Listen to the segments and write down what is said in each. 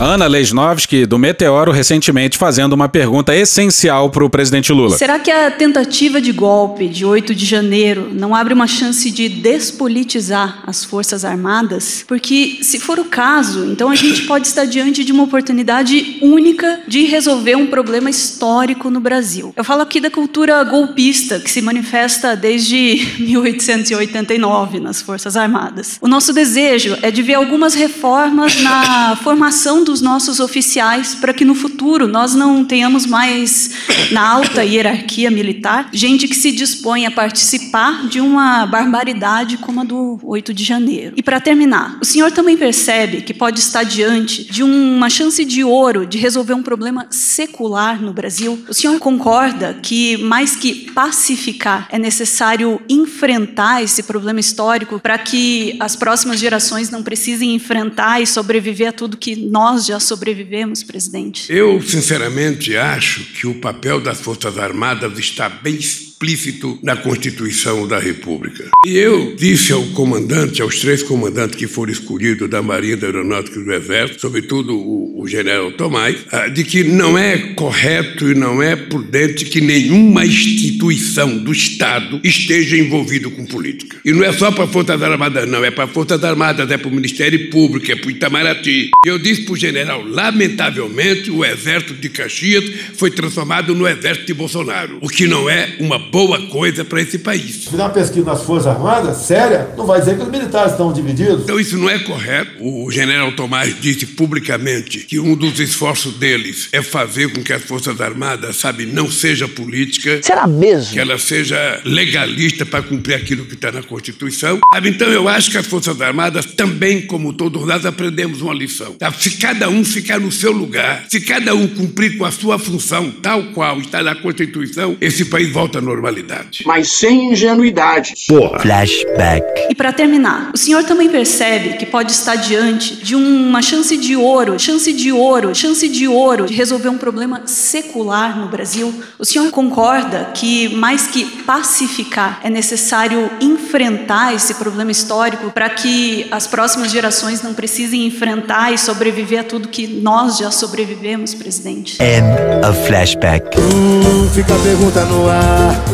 Ana Lesnovski, do Meteoro, recentemente fazendo uma pergunta essencial para o presidente Lula. Será que a tentativa de golpe de 8 de janeiro não abre uma chance de despolitizar as Forças Armadas? Porque, se for o caso, então a gente pode estar diante de uma oportunidade única de resolver um problema histórico no Brasil. Eu falo aqui da cultura golpista, que se manifesta desde 1889 nas Forças Armadas. O nosso desejo é de ver algumas reformas na formação dos nossos oficiais para que no futuro nós não tenhamos mais na alta hierarquia militar gente que se dispõe a participar de uma barbaridade como a do 8 de janeiro. E para terminar, o senhor também percebe que pode estar diante de uma chance de ouro de resolver um problema secular no Brasil? O senhor concorda que mais que pacificar é necessário enfrentar esse problema histórico para que as próximas gerações não precisem enfrentar e sobreviver a tudo que nós nós já sobrevivemos, presidente? Eu, sinceramente, acho que o papel das Forças Armadas está bem explícito na Constituição da República. E eu disse ao comandante, aos três comandantes que foram escolhidos da Marinha, da Aeronáutica e do Exército, sobretudo o, o general Tomás, ah, de que não é correto e não é prudente que nenhuma instituição do Estado esteja envolvido com política. E não é só para Forças Armadas, não, é para as Forças Armadas, é para o Ministério Público, é para o Itamaraty. Eu disse para o general, lamentavelmente, o Exército de Caxias foi transformado no Exército de Bolsonaro, o que não é uma boa coisa para esse país. Se fizer uma pesquisa nas Forças Armadas, séria, não vai dizer que os militares estão divididos. Então isso não é correto. O general Tomás disse publicamente que um dos esforços deles é fazer com que as Forças Armadas, sabe, não seja política. Será mesmo? Que ela seja legalista para cumprir aquilo que está na Constituição. Sabe? Então eu acho que as Forças Armadas também, como todos nós, aprendemos uma lição. Sabe? Se cada um ficar no seu lugar, se cada um cumprir com a sua função, tal qual está na Constituição, esse país volta ao normalidade. Mas sem ingenuidade. Porra. Flashback. E para terminar, o senhor também percebe que pode estar diante de uma chance de ouro, chance de ouro, chance de ouro de resolver um problema secular no Brasil? O senhor concorda que mais que pacificar é necessário enfrentar esse problema histórico para que as próximas gerações não precisem enfrentar e sobreviver a tudo que nós já sobrevivemos, presidente? End of flashback. Hum, fica a pergunta no ar.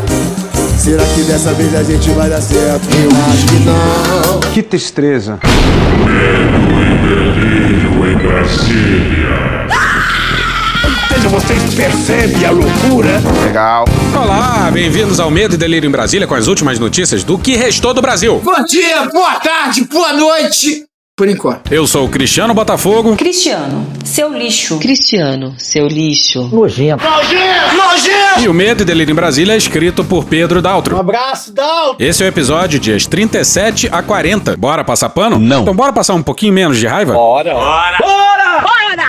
Será que dessa vez a gente vai dar certo? Eu acho que não. Que tristeza. em Brasília. Vocês percebem a loucura? Legal. Olá, bem-vindos ao Medo e Delírio em Brasília com as últimas notícias do que restou do Brasil. Bom dia, boa tarde, boa noite. Por enquanto. Eu sou o Cristiano Botafogo. Cristiano, seu lixo. Cristiano, seu lixo. Nojento. Nojento! Nojento! E o Medo e Delírio em Brasília é escrito por Pedro Daltro. Um abraço, Daltro! Esse é o episódio dias 37 a 40. Bora passar pano? Não. Então bora passar um pouquinho menos de raiva? Bora! Bora! Bora!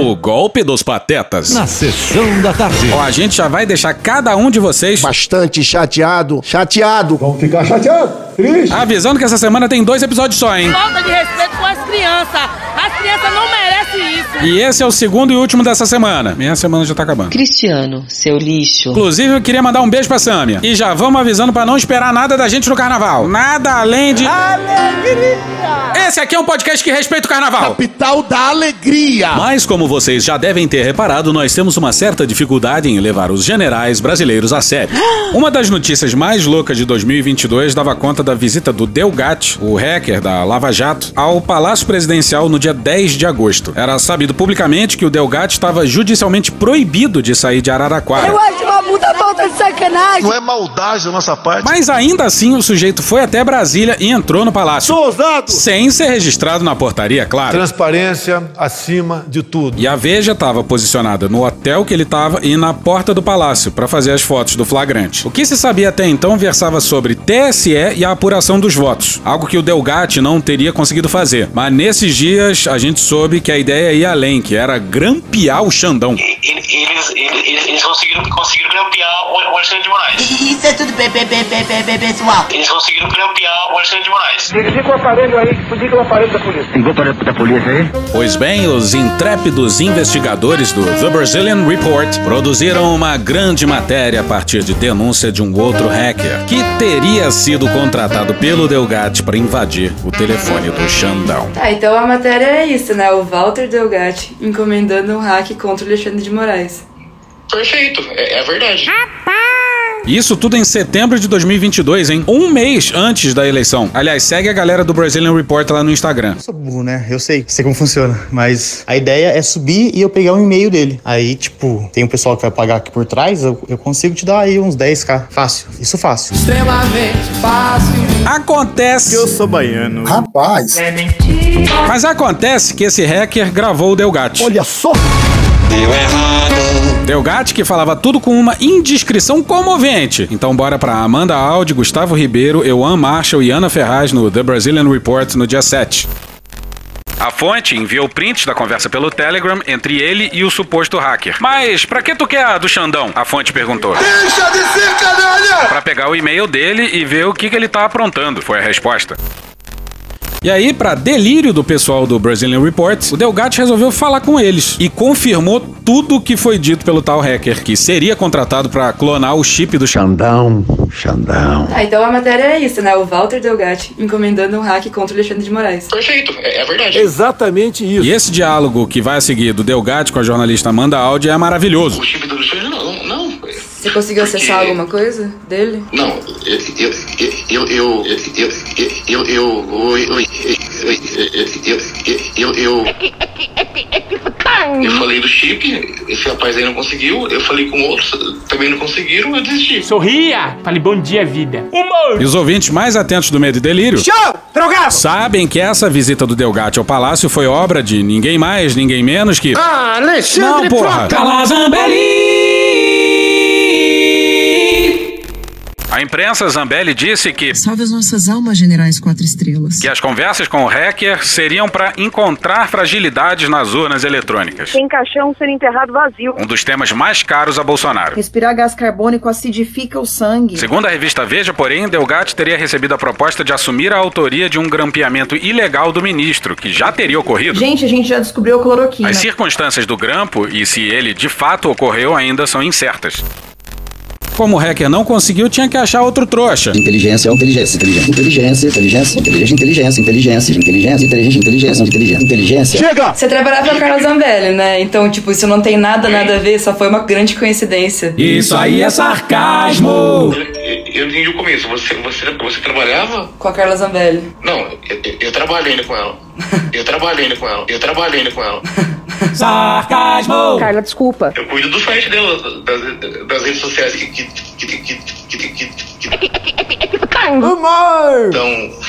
O golpe dos patetas. Na sessão da tarde. Ó, a gente já vai deixar cada um de vocês Bastante chateado. Chateado. Vamos ficar chateados. Triste. avisando que essa semana tem dois episódios só, hein? Falta de respeito com as crianças. As crianças não merecem. E esse é o segundo e último dessa semana. Minha semana já tá acabando. Cristiano, seu lixo. Inclusive, eu queria mandar um beijo pra Sâmia. E já vamos avisando pra não esperar nada da gente no carnaval. Nada além de. Alegria! Esse aqui é um podcast que respeita o carnaval. Capital da alegria. Mas, como vocês já devem ter reparado, nós temos uma certa dificuldade em levar os generais brasileiros a sério. Uma das notícias mais loucas de 2022 dava conta da visita do Delgatti, o hacker da Lava Jato, ao Palácio Presidencial no dia 10 de agosto. Era sabido publicamente que o Delgatti estava judicialmente proibido de sair de Araraquara. acho uma puta falta de sacanagem. Não é maldade da nossa parte. Mas ainda assim, o sujeito foi até Brasília e entrou no palácio. Sou ousado. Sem ser registrado na portaria, claro. Transparência acima de tudo. E a Veja estava posicionada no hotel que ele estava e na porta do palácio para fazer as fotos do flagrante. O que se sabia até então versava sobre TSE e a apuração dos votos, algo que o Delgatti não teria conseguido fazer. Mas nesses dias a gente soube que a ideia ia além, que era grampear o Xandão. eles, eles, eles conseguiram, conseguiram grampear o Alexandre de Moraes. Isso é tudo pessoal. Eles conseguiram grampear o Alexandre de Moraes. Liga o aparelho aí, liga o aparelho da polícia. Ligou para da polícia aí? Pois bem, os intrépidos investigadores do The Brazilian Report produziram uma grande matéria a partir de denúncia de um outro hacker que teria sido contratado pelo Delgatti para invadir o telefone do Xandão. Tá, então a matéria é isso, né? O Walter Delgatti encomendando um hack contra o Alexandre de Moraes. Perfeito, é, é verdade. Isso tudo em setembro de 2022, hein? Um mês antes da eleição. Aliás, segue a galera do Brazilian Report lá no Instagram. Eu sou burro, né? Eu sei, sei como funciona. Mas a ideia é subir e eu pegar um e-mail dele. Aí, tipo, tem um pessoal que vai pagar aqui por trás, eu, eu consigo te dar aí uns 10k. Fácil. Isso fácil. Extremamente fácil. Acontece. Eu sou baiano. Rapaz. É mentira. Mas acontece que esse hacker gravou o Delgatti. Olha só. Deu errado. Delgatti que falava tudo com uma indiscrição comovente. Então bora pra Amanda Aldi, Gustavo Ribeiro, Euan Marshall e Ana Ferraz no The Brazilian Report no dia 7. A fonte enviou prints da conversa pelo Telegram entre ele e o suposto hacker. Mas pra que tu quer a do Xandão? A fonte perguntou. Deixa de ser canalha! Pra pegar o e-mail dele e ver o que, que ele tá aprontando, foi a resposta. E aí, pra delírio do pessoal do Brazilian Report, o Delgatti resolveu falar com eles e confirmou tudo o que foi dito pelo tal hacker, que seria contratado pra clonar o chip do Xandão, Xandão. Tá, então a matéria é isso, né? O Walter Delgatti encomendando um hack contra o Alexandre de Moraes. Perfeito, é, é verdade. Exatamente isso. E esse diálogo que vai a seguir do Delgatti com a jornalista Amanda Aldi é maravilhoso. O chip do Alexandre. Você conseguiu acessar alguma coisa dele? Não, eu. Eu. Eu. Eu. Eu. Eu. Eu. Eu eu. Eu falei do chip, esse rapaz aí não conseguiu. Eu falei com outros, também não conseguiram, eu desisti. Sorria! Falei, bom dia, vida. Humor! E os ouvintes mais atentos do Medo e Delírio... Show! Drogado! Sabem que essa visita do Delgatti ao palácio foi obra de ninguém mais, ninguém menos que... Alexandre Não, porra! Calazambelli! A imprensa Zambelli disse que Salve as nossas almas, generais quatro estrelas. que as conversas com o hacker seriam para encontrar fragilidades nas urnas eletrônicas. Tem caixão sendo enterrado vazio. Um dos temas mais caros a Bolsonaro. Respirar gás carbônico acidifica o sangue. Segundo a revista Veja, porém, Delgatti teria recebido a proposta de assumir a autoria de um grampeamento ilegal do ministro, que já teria ocorrido. Gente, a gente já descobriu a cloroquina. As circunstâncias do grampo e se ele de fato ocorreu ainda são incertas. Como o hacker não conseguiu, tinha que achar outro trouxa. Inteligência, inteligência, inteligência, inteligência, inteligência, inteligência, inteligência, inteligência, inteligência, inteligência, inteligência, inteligência, inteligência. Chega! Você trabalhava com a Carla Zambelli, né? Então, tipo, isso não tem nada, nada a ver, só foi uma grande coincidência. Isso aí é sarcasmo! Eu, entendi o começo. Você, você, você trabalhava? Com a Carla Zambelli. Não, eu, eu, eu trabalhei ainda com ela. Eu trabalhei ainda com ela. Eu trabalhei ainda com ela. Sarcasmo! Carla, desculpa. Eu cuido do site dela, das, das redes sociais que. que, que, que, que, que, que, que Humor! estão,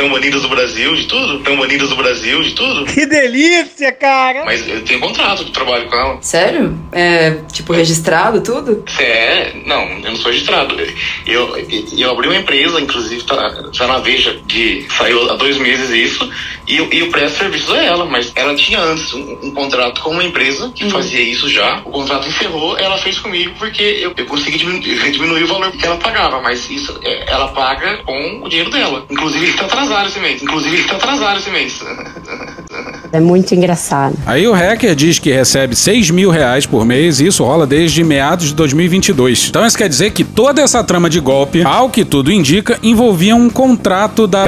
estão banidas do Brasil, de tudo. Estão banidas do Brasil, de tudo. Que delícia, cara! Mas eu tenho contrato de trabalho com ela. Sério? É, tipo, registrado tudo? É, não, eu não sou registrado. Eu, eu, eu abri uma empresa, inclusive tá, tá na Veja, que saiu há dois meses isso, e eu, e eu presto serviços a ela, mas ela tinha antes um, um contrato com uma empresa que fazia isso já. O contrato encerrou, ela fez comigo porque eu, eu consegui diminuir, diminuir o valor que ela pagava, mas isso é, ela paga com o dinheiro dela. Inclusive ele está atrasado esse mês. Inclusive ele está atrasado esse mês. É muito engraçado. Aí o hacker diz que recebe 6 mil reais por mês e isso rola desde meados de 2022. Então isso quer dizer que toda essa trama de golpe, ao que tudo indica, envolvia um contrato da...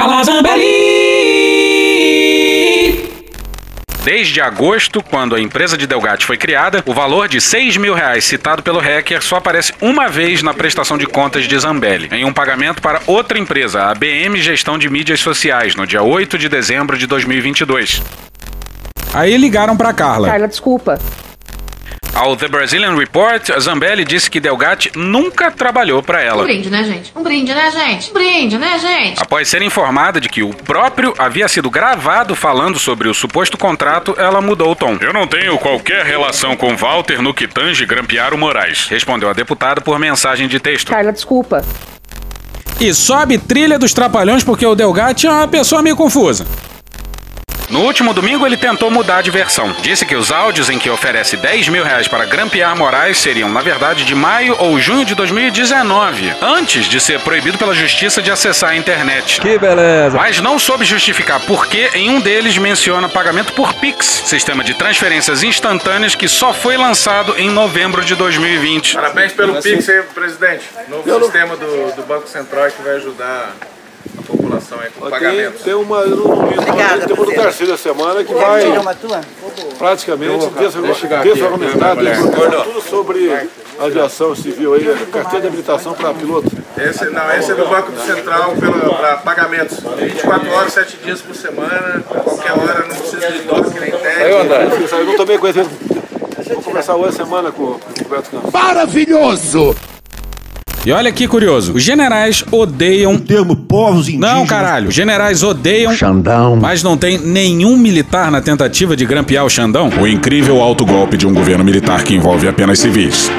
Desde agosto, quando a empresa de Delgatti foi criada, o valor de 6 mil reais citado pelo hacker só aparece uma vez na prestação de contas de Zambelli, em um pagamento para outra empresa, a BM Gestão de Mídias Sociais, no dia 8 de dezembro de 2022. Aí ligaram para Carla. Carla, desculpa. Ao The Brazilian Report, Zambelli disse que Delgatti nunca trabalhou para ela. Um brinde, né, gente? Um brinde, né, gente? Um brinde, né, gente? Após ser informada de que o próprio havia sido gravado falando sobre o suposto contrato, ela mudou o tom. Eu não tenho qualquer relação com Walter no que tange grampear o Moraes, respondeu a deputada por mensagem de texto. Carla, desculpa. E sobe trilha dos trapalhões porque o Delgatti é uma pessoa meio confusa. No último domingo, ele tentou mudar de versão. Disse que os áudios em que oferece 10 mil reais para grampear Moraes seriam, na verdade, de maio ou junho de 2019, antes de ser proibido pela justiça de acessar a internet. Que beleza! Mas não soube justificar por que em um deles menciona pagamento por Pix, sistema de transferências instantâneas que só foi lançado em novembro de 2020. Parabéns pelo Pix aí, presidente. Novo sistema do, do Banco Central que vai ajudar população aí com pagamentos. Tem uma, eu não vi, Obrigada, tem uma do presidente. terceira semana que vai praticamente desregulamentado, tudo sobre aviação civil aí, carteira de habilitação para piloto. Esse, não, esse é do Banco Central para pagamentos. 24 horas, 7 dias por semana, qualquer hora, não precisa de toque nem técnico. Eu não tomei conhecimento. Vou conversar hoje semana com o Roberto Campos. Maravilhoso! E olha que curioso, os generais odeiam. O termo povos indígenas. Não, caralho, os generais odeiam. Xandão. Mas não tem nenhum militar na tentativa de grampear o Xandão? O incrível autogolpe de um governo militar que envolve apenas civis.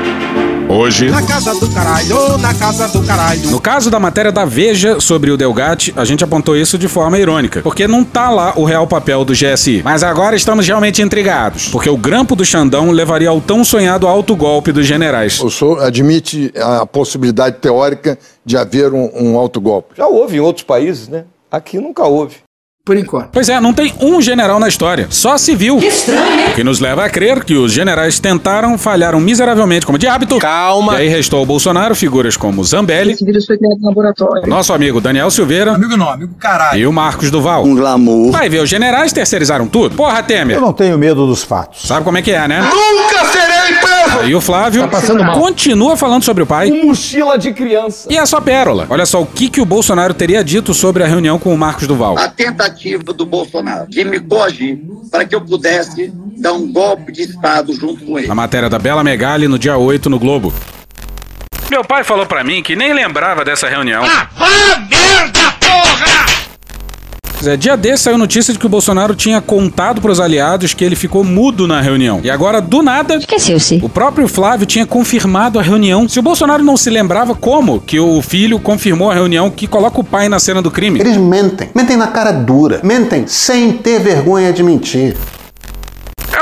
Hoje. Na casa do caralho, na casa do caralho. No caso da matéria da Veja sobre o Delgatti, a gente apontou isso de forma irônica, porque não tá lá o real papel do GSI. Mas agora estamos realmente intrigados, porque o grampo do Xandão levaria ao tão sonhado autogolpe dos generais. O senhor admite a possibilidade teórica de haver um, um autogolpe? Já houve em outros países, né? Aqui nunca houve. Por enquanto. Pois é, não tem um general na história, só civil. Que estranho, O que nos leva a crer que os generais tentaram, falharam miseravelmente como de hábito. Calma. E aí restou ao Bolsonaro figuras como Zambelli, Esse vírus foi criado no laboratório. nosso amigo Daniel Silveira. Amigo não, amigo caralho. E o Marcos Duval. Um glamour. Vai ver, os generais terceirizaram tudo. Porra, Temer. Eu não tenho medo dos fatos. Sabe como é que é, né? Nunca serei preso! E o Flávio Tá continua falando sobre o pai. Mochila de criança. E é só pérola. Olha só o que, que o Bolsonaro teria dito sobre a reunião com o Marcos Duval. a tentativa do Bolsonaro de me coagir para que eu pudesse dar um golpe de Estado junto com ele. A matéria da Bela Megali no dia 8 no Globo. Meu pai falou pra mim que nem lembrava dessa reunião. Ah, merda, porra! É, dia desse saiu notícia de que o Bolsonaro tinha contado pros aliados que ele ficou mudo na reunião. E agora, do nada. Esqueceu-se. O próprio Flávio tinha confirmado a reunião. Se o Bolsonaro não se lembrava, como que o filho confirmou a reunião que coloca o pai na cena do crime? Eles mentem. Mentem na cara dura. Mentem sem ter vergonha de mentir.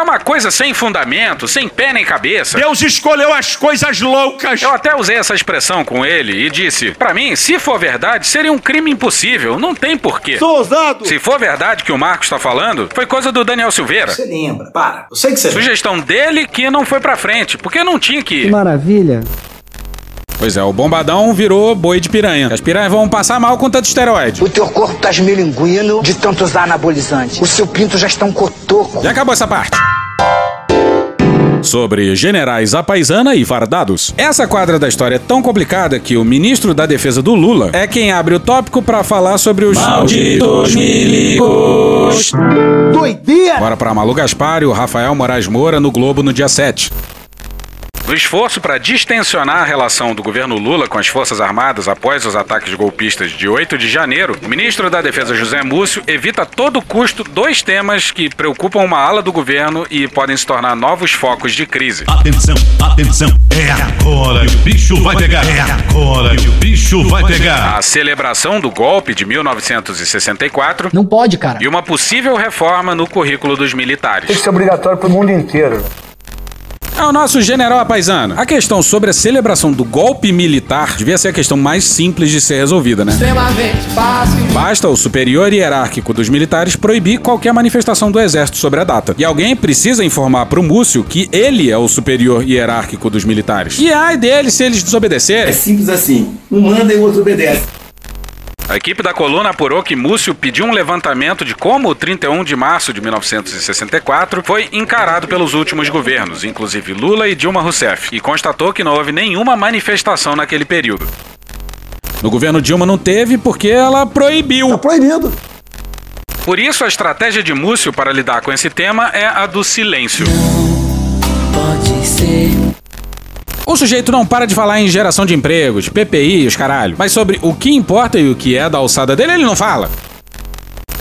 É uma coisa sem fundamento, sem pé nem cabeça. Deus escolheu as coisas loucas. Eu até usei essa expressão com ele e disse: Pra mim, se for verdade, seria um crime impossível. Não tem porquê. Sou ousado. Se for verdade que o Marcos tá falando, foi coisa do Daniel Silveira. Você lembra? Para. Eu sei que você Sugestão dele que não foi pra frente, porque não tinha que ir. maravilha. Pois é, o bombadão virou boi de piranha. As piranhas vão passar mal com tanto esteroide. O teu corpo tá esmilinguindo de tanto usar anabolizante. O seu pinto já está um cotoco. Já acabou essa parte. Sobre generais à paisana e fardados. Essa quadra da história é tão complicada que o ministro da defesa do Lula é quem abre o tópico pra falar sobre os Malditos milicos. Doideira! Bora pra Malu Gaspar e o Rafael Moraes Moura no Globo no dia 7. No esforço para distensionar a relação do governo Lula com as Forças Armadas após os ataques golpistas de 8 de janeiro, o ministro da Defesa José Múcio evita a todo custo dois temas que preocupam uma ala do governo e podem se tornar novos focos de crise. Atenção, atenção, é agora que o bicho vai pegar. É agora que o bicho vai pegar. A celebração do golpe de 1964 Não pode, cara. e uma possível reforma no currículo dos militares. Que ser obrigatório pro mundo inteiro. É o nosso general apaisano. A questão sobre a celebração do golpe militar devia ser a questão mais simples de ser resolvida, né? Extremamente fácil. Basta o superior hierárquico dos militares proibir qualquer manifestação do exército sobre a data. E alguém precisa informar pro Múcio que ele é o superior hierárquico dos militares. E ai dele se eles desobedecerem. simples assim. Um manda e o outro obedece. A equipe da coluna apurou que Múcio pediu um levantamento de como o 31 de março de 1964 foi encarado pelos últimos governos, inclusive Lula e Dilma Rousseff, e constatou que não houve nenhuma manifestação naquele período. No governo Dilma não teve porque ela proibiu. Tá proibido. Por isso, a estratégia de Múcio para lidar com esse tema é a do silêncio. Pode ser. O sujeito não para de falar em geração de empregos, PPI, os caralho. Mas sobre o que importa e o que é da alçada dele, ele não fala.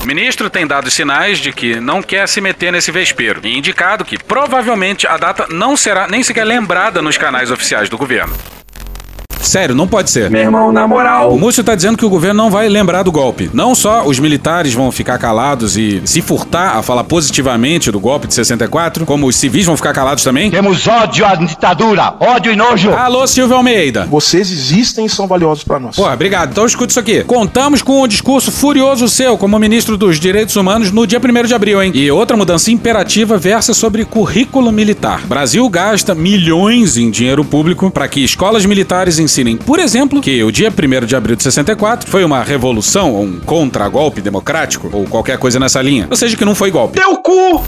O ministro tem dado sinais de que não quer se meter nesse vespeiro e indicado que provavelmente a data não será nem sequer lembrada nos canais oficiais do governo. Sério, não pode ser. Meu irmão, na moral. O Múcio tá dizendo que o governo não vai lembrar do golpe. Não só os militares vão ficar calados e se furtar a falar positivamente do golpe de 64, como os civis vão ficar calados também. Temos ódio à ditadura, ódio e nojo. Alô, Silvio Almeida. Vocês existem e são valiosos para nós. Porra, obrigado. Então escuta isso aqui. Contamos com um discurso furioso seu como ministro dos Direitos Humanos no dia 1 de abril, hein? E outra mudança imperativa versa sobre currículo militar. Brasil gasta milhões em dinheiro público para que escolas militares ensinem, por exemplo, que o dia 1 de abril de 64 foi uma revolução ou um contra-golpe democrático ou qualquer coisa nessa linha. Ou seja, que não foi golpe. Teu cu!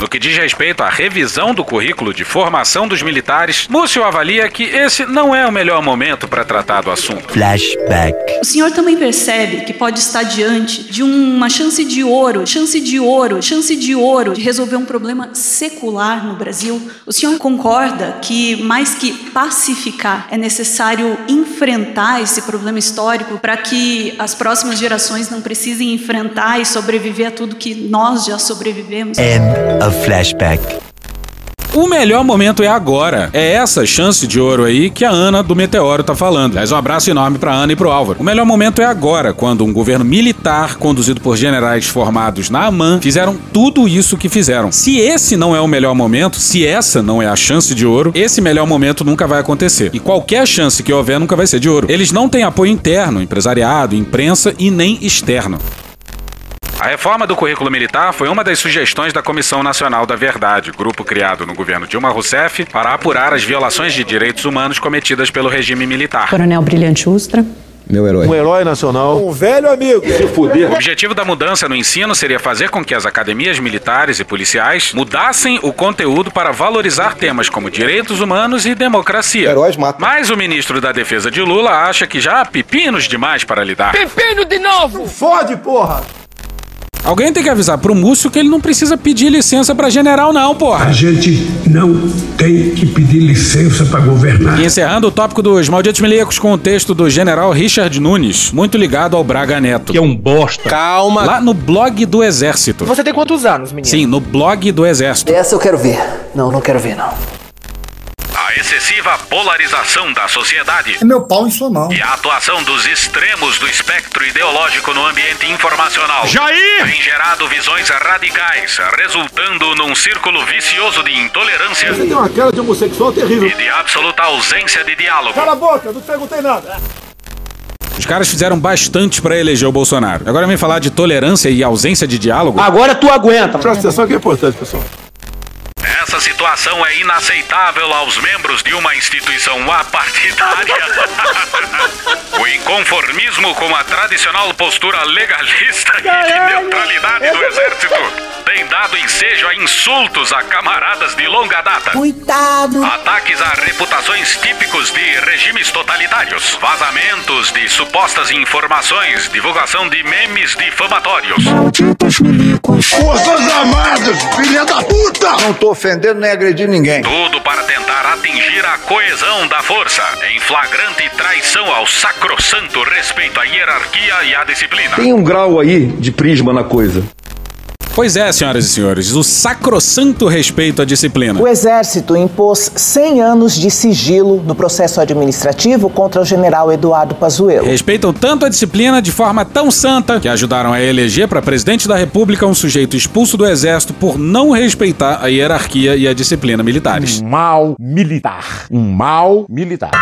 No que diz respeito à revisão do currículo de formação dos militares, Múcio avalia que esse não é o melhor momento para tratar do assunto. Flashback. O senhor também percebe que pode estar diante de uma chance de ouro, chance de ouro, chance de ouro de resolver um problema secular no Brasil? O senhor concorda que, mais que pacificar, é necessário enfrentar esse problema histórico para que as próximas gerações não precisem enfrentar e sobreviver a tudo que nós já sobrevivemos? End of flashback. O melhor momento é agora. É essa chance de ouro aí que a Ana do Meteoro tá falando. Aliás, um abraço enorme pra Ana e pro Álvaro. O melhor momento é agora, quando um governo militar, conduzido por generais formados na AMAN, fizeram tudo isso que fizeram. Se esse não é o melhor momento, se essa não é a chance de ouro, esse melhor momento nunca vai acontecer. E qualquer chance que houver nunca vai ser de ouro. Eles não têm apoio interno, empresariado, imprensa e nem externo. A reforma do currículo militar foi uma das sugestões da Comissão Nacional da Verdade, grupo criado no governo Dilma Rousseff para apurar as violações de direitos humanos cometidas pelo regime militar. Coronel Brilhante Ustra. Meu herói. Um herói nacional. Um velho amigo. Se fuder. O objetivo da mudança no ensino seria fazer com que as academias militares e policiais mudassem o conteúdo para valorizar temas como direitos humanos e democracia. Heróis matam. Mas o ministro da Defesa de Lula acha que já há pepinos demais para lidar. Pepino de novo! Fode, porra! Alguém tem que avisar pro Múcio que ele não precisa pedir licença pra general, não, porra. A gente não tem que pedir licença para governar. E encerrando o tópico dos malditos milicos com o texto do general Richard Nunes, muito ligado ao Braga Neto. Que é um bosta. Calma. Lá no blog do Exército. Você tem quantos anos, menino? Sim, no blog do Exército. Essa eu quero ver. Não, não quero ver, não. A excessiva polarização da sociedade. É meu pau em sua mão. E a atuação dos extremos do espectro ideológico no ambiente informacional. Jair! Tem gerado visões radicais, resultando num círculo vicioso de intolerância. Você tem uma cara de homossexual terrível. E de absoluta ausência de diálogo. Cala a boca, não te perguntei nada. Os caras fizeram bastante para eleger o Bolsonaro. Agora vem falar de tolerância e ausência de diálogo. Agora tu aguenta. Presta atenção que é importante, pessoal. Situação é inaceitável aos membros de uma instituição apartidária. o inconformismo com a tradicional postura legalista e de neutralidade do exército tem dado ensejo a insultos a camaradas de longa data. Coitado. Ataques a reputações típicos de regimes totalitários, vazamentos de supostas informações, divulgação de memes difamatórios. Malditos milicos. Forças Armadas, filha da puta! Não tô ofendendo nem agredindo ninguém. Tudo para tentar atingir a coesão da força, em flagrante traição ao sacrossanto respeito à hierarquia e à disciplina. Tem um grau aí de prisma na coisa. Pois é, senhoras e senhores, o sacrossanto respeito à disciplina. O Exército impôs 100 anos de sigilo no processo administrativo contra o general Eduardo Pazuello. Respeitam tanto a disciplina de forma tão santa que ajudaram a eleger para presidente da República um sujeito expulso do Exército por não respeitar a hierarquia e a disciplina militares. Um mal militar. Um mal militar.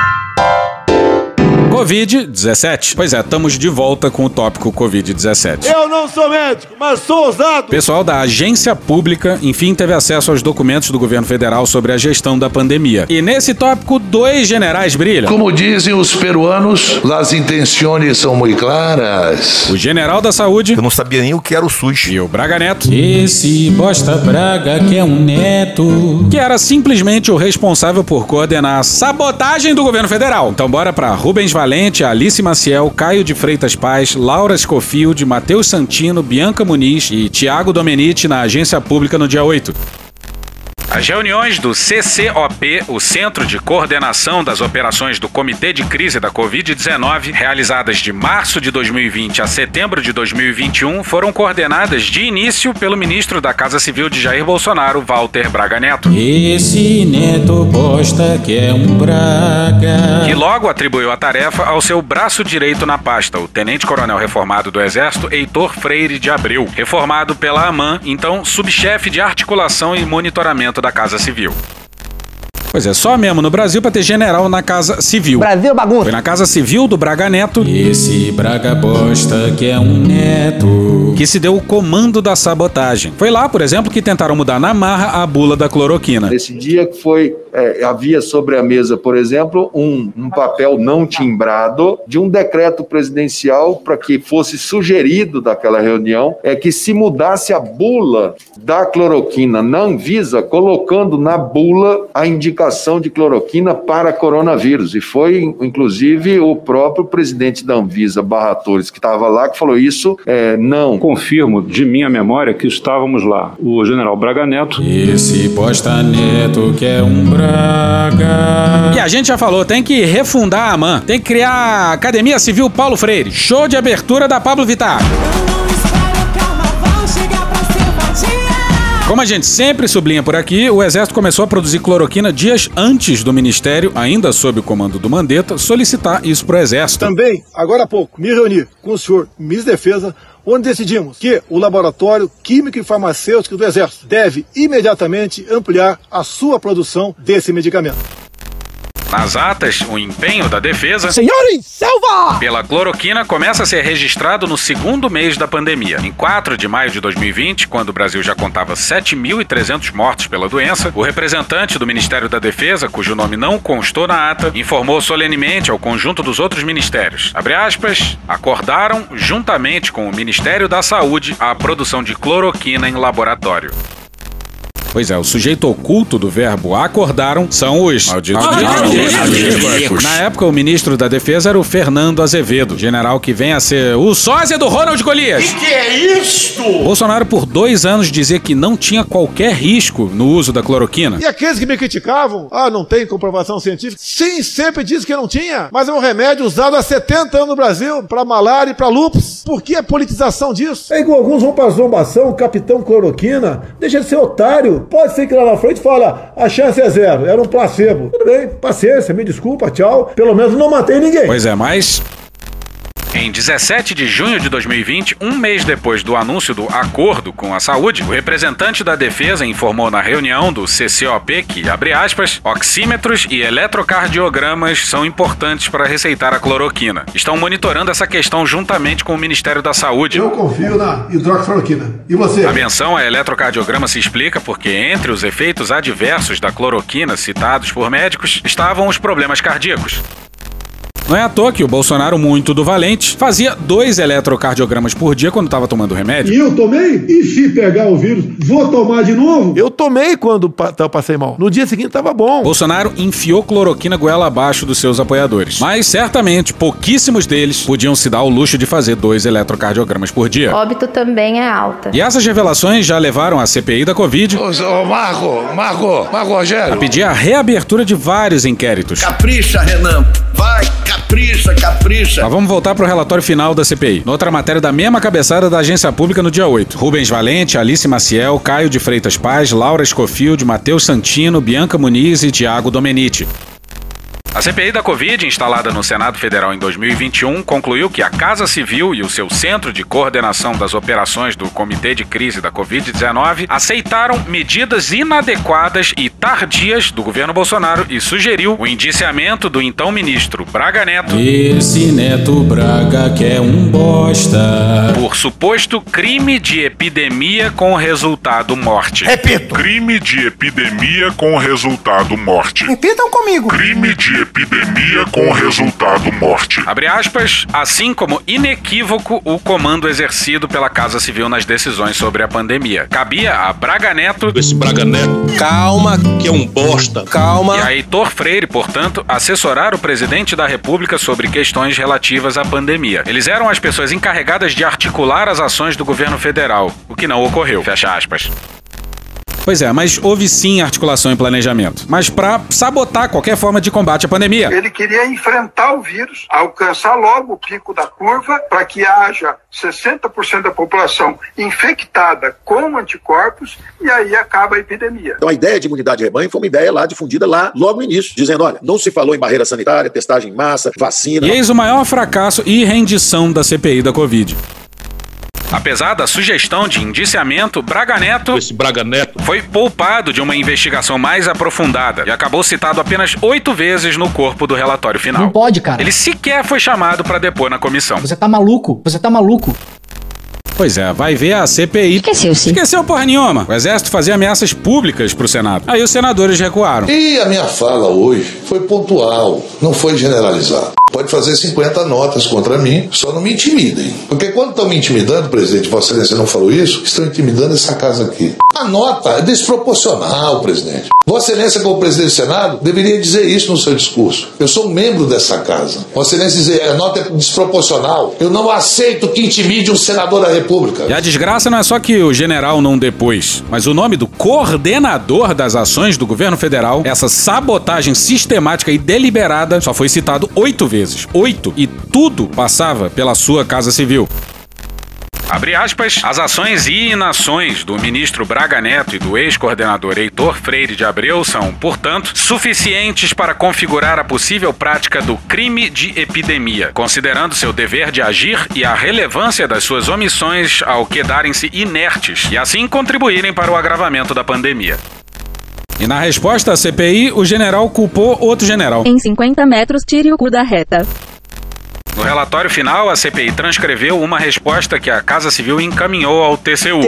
Covid-17. Pois é, estamos de volta com o tópico Covid-17. Eu não sou médico, mas sou ousado. Pessoal da agência pública, enfim, teve acesso aos documentos do governo federal sobre a gestão da pandemia. E nesse tópico, dois generais brilham. Como dizem os peruanos, as intenções são muito claras. O general da saúde. Eu não sabia nem o que era o SUS. E o Braga Neto. Esse bosta Braga que é um neto. Que era simplesmente o responsável por coordenar a sabotagem do governo federal. Então bora pra Rubens Valente, Alice Maciel, Caio de Freitas Paz, Laura Scofield, Matheus Santino, Bianca Muniz e Tiago Domenici na agência pública no dia 8. As reuniões do CCOP, o Centro de Coordenação das Operações do Comitê de Crise da Covid-19, realizadas de março de 2020 a setembro de 2021, foram coordenadas de início pelo ministro da Casa Civil de Jair Bolsonaro, Walter Braga Neto. Esse neto bosta que é um braga. Que logo atribuiu a tarefa ao seu braço direito na pasta, o tenente-coronel reformado do Exército, Heitor Freire de Abreu, reformado pela AMAN, então subchefe de articulação e monitoramento da Casa Civil. Pois é, só mesmo no Brasil pra ter general na Casa Civil. Brasil bagunça. Foi na Casa Civil do Braga Neto Esse braga bosta que é um neto. que se deu o comando da sabotagem. Foi lá, por exemplo, que tentaram mudar na marra a bula da cloroquina. Nesse dia que foi, é, havia sobre a mesa, por exemplo, um, um papel não timbrado de um decreto presidencial para que fosse sugerido daquela reunião é que se mudasse a bula da cloroquina na Anvisa, colocando na bula a indicação de cloroquina para coronavírus. E foi, inclusive, o próprio presidente da Anvisa, Barra Torres, que estava lá, que falou isso, é, não. Confirmo de minha memória que estávamos lá. O general Braga Neto. Esse bosta neto que é um. E a gente já falou, tem que refundar a AMAN, tem que criar a Academia Civil Paulo Freire. Show de abertura da Pablo Vittar. Como a gente sempre sublinha por aqui, o Exército começou a produzir cloroquina dias antes do Ministério, ainda sob o comando do Mandetta, solicitar isso pro Exército. Também, agora há pouco, me reuni com o senhor ministro da Defesa, onde decidimos que o Laboratório Químico e Farmacêutico do Exército deve imediatamente ampliar a sua produção desse medicamento. Nas atas, o empenho da defesa Senhores, selva! pela cloroquina começa a ser registrado no segundo mês da pandemia. Em 4 de maio de 2020, quando o Brasil já contava 7.300 mortos pela doença, o representante do Ministério da Defesa, cujo nome não constou na ata, informou solenemente ao conjunto dos outros ministérios. Abre aspas, acordaram, juntamente com o Ministério da Saúde, a produção de cloroquina em laboratório. Pois é, o sujeito oculto do verbo acordaram são os malditos milicos. Na época, o ministro da Defesa era o Fernando Azevedo, general que vem a ser o sósia do Ronald Golias. Que é isto? Bolsonaro, por dois anos, dizia que não tinha qualquer risco no uso da cloroquina. E aqueles que me criticavam, ah, não tem comprovação científica. Sim, sempre disse que não tinha, mas é um remédio usado há 70 anos no Brasil para malária e para lúpus. Por que a politização disso? É igual alguns vão pra zombação, capitão cloroquina, deixa de ser otário. Pode ser que lá na frente fala, a chance é zero, era um placebo. Tudo bem, paciência, me desculpa, tchau. Pelo menos não matei ninguém. Pois é, mas Em 17 de junho de 2020, um mês depois do anúncio do acordo com a saúde, o representante da defesa informou na reunião do CCOP que, abre aspas, oxímetros e eletrocardiogramas são importantes para receitar a cloroquina. Estão monitorando essa questão juntamente com o Ministério da Saúde. Eu confio na hidroxicloroquina. E você? A menção a eletrocardiograma se explica porque, entre os efeitos adversos da cloroquina citados por médicos, estavam os problemas cardíacos. Não é à toa que o Bolsonaro, muito do valente, fazia dois eletrocardiogramas por dia quando estava tomando remédio. E eu tomei? E se pegar o vírus, vou tomar de novo? Eu tomei quando eu passei mal. No dia seguinte tava bom. Bolsonaro enfiou cloroquina goela abaixo dos seus apoiadores. Mas certamente pouquíssimos deles podiam se dar o luxo de fazer dois eletrocardiogramas por dia. Óbito também é alta. E essas revelações já levaram a CPI da Covid Ô, ô, Marco, Marco, Marco a Rogério. pedir a reabertura de vários inquéritos. Capricha, Renan. Vai, capricha, capricha. Mas vamos voltar para o relatório final da CPI. Noutra matéria da mesma cabeçada da agência pública no dia 8. Rubens Valente, Alice Maciel, Caio de Freitas Paz, Laura Escofield, Matheus Santino, Bianca Muniz e Tiago Domenici. A CPI da Covid, instalada no Senado Federal em 2021, concluiu que a Casa Civil e o seu Centro de Coordenação das Operações do Comitê de Crise da Covid-19 aceitaram medidas inadequadas e tardias do governo Bolsonaro e sugeriu o indiciamento do então ministro Braga Neto Esse neto braga que é um bosta. por suposto crime de epidemia com resultado morte. Repito. Crime de epidemia com resultado morte. Repitam comigo. Crime de epidemia com resultado morte. Abre aspas, assim como inequívoco o comando exercido pela Casa Civil nas decisões sobre a pandemia. Cabia a Braga Neto Esse braga neto. Calma, que é um bosta. Calma. e a Heitor Freire, portanto, assessorar o presidente da República sobre questões relativas à pandemia. Eles eram as pessoas encarregadas de articular as ações do governo federal, o que não ocorreu. Fecha aspas. Pois é, mas houve sim articulação e planejamento. Mas pra sabotar qualquer forma de combate à pandemia. Ele queria enfrentar o vírus, alcançar logo o pico da curva para que haja 60% da população infectada com anticorpos e aí acaba a epidemia. Então a ideia de imunidade de rebanho foi uma ideia lá difundida lá logo no início, dizendo, olha, não se falou em barreira sanitária, testagem em massa, vacina. E eis o maior fracasso e rendição da CPI da Covid. Apesar da sugestão de indiciamento, Braga Neto, Esse Braga Neto. foi poupado de uma investigação mais aprofundada e acabou citado apenas oito vezes no corpo do relatório final. Não pode, cara. Ele sequer foi chamado para depor na comissão. Você tá maluco? Você tá maluco? Pois é, vai ver a CPI. Esqueceu, sim. Esqueceu porra nenhuma. O Exército fazia ameaças públicas pro Senado. Aí os senadores recuaram. E a minha fala hoje foi pontual, não foi generalizada. Pode fazer 50 notas contra mim, só não me intimidem. Porque quando estão me intimidando, presidente, Vossa Excelência não falou isso, estão intimidando essa casa aqui. A nota é desproporcional, presidente. Vossa Excelência, como presidente do Senado, deveria dizer isso no seu discurso. Eu sou um membro dessa casa. Vossa Excelência dizer a nota é desproporcional. Eu não aceito que intimide um senador da República. E a desgraça não é só que o general não depôs, mas o nome do coordenador das ações do governo federal, essa sabotagem sistemática e deliberada, só foi citado oito vezes. Oito. E tudo passava pela sua Casa Civil. Abre aspas, as ações e inações do ministro Braga Neto e do ex-coordenador Heitor Freire de Abreu são, portanto, suficientes para configurar a possível prática do crime de epidemia, considerando seu dever de agir e a relevância das suas omissões ao quedarem-se inertes e assim contribuírem para o agravamento da pandemia. E na resposta à CPI, o general culpou outro general. Em 50 metros, tire o cu da reta. No relatório final, a CPI transcreveu uma resposta que a Casa Civil encaminhou ao TCU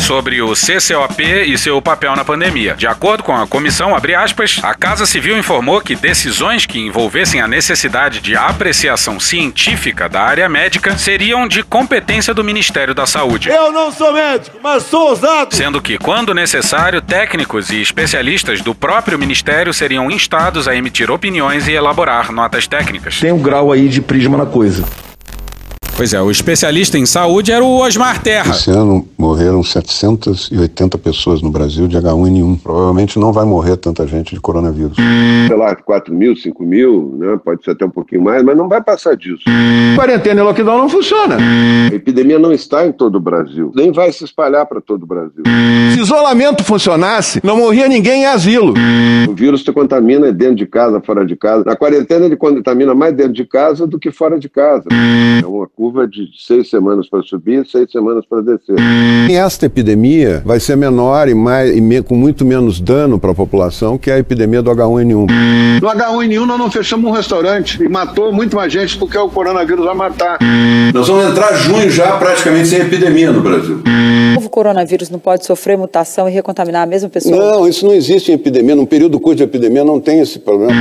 sobre o CCOP e seu papel na pandemia. De acordo com a comissão, abre aspas, a Casa Civil informou que decisões que envolvessem a necessidade de apreciação científica da área médica seriam de competência do Ministério da Saúde. Eu não sou médico, mas sou ousado. Sendo que, quando necessário, técnicos e especialistas do próprio Ministério seriam instados a emitir opiniões e elaborar notas técnicas. Tem um grau aí de prisma na coisa. Pois é, o especialista em saúde era o Osmar Terra. Morreram 780 pessoas no Brasil de H1N1. Provavelmente não vai morrer tanta gente de coronavírus. Sei lá, 4 mil, 5 mil, né? pode ser até um pouquinho mais, mas não vai passar disso. Quarentena e lockdown não funciona. A epidemia não está em todo o Brasil, nem vai se espalhar para todo o Brasil. Se isolamento funcionasse, não morria ninguém em asilo. O vírus te contamina dentro de casa, fora de casa. Na quarentena ele contamina mais dentro de casa do que fora de casa. É uma curva de seis semanas para subir, seis semanas para descer. Esta epidemia vai ser menor e, mais, e me- com muito menos dano para a população que a epidemia do H1N1. No H1N1 nós não fechamos um restaurante e matou muito mais gente do que o coronavírus vai matar. Nós vamos entrar junho já praticamente sem epidemia no Brasil. O novo coronavírus não pode sofrer mutação e recontaminar a mesma pessoa? Não, isso não existe em epidemia. Num período curto de epidemia não tem esse problema.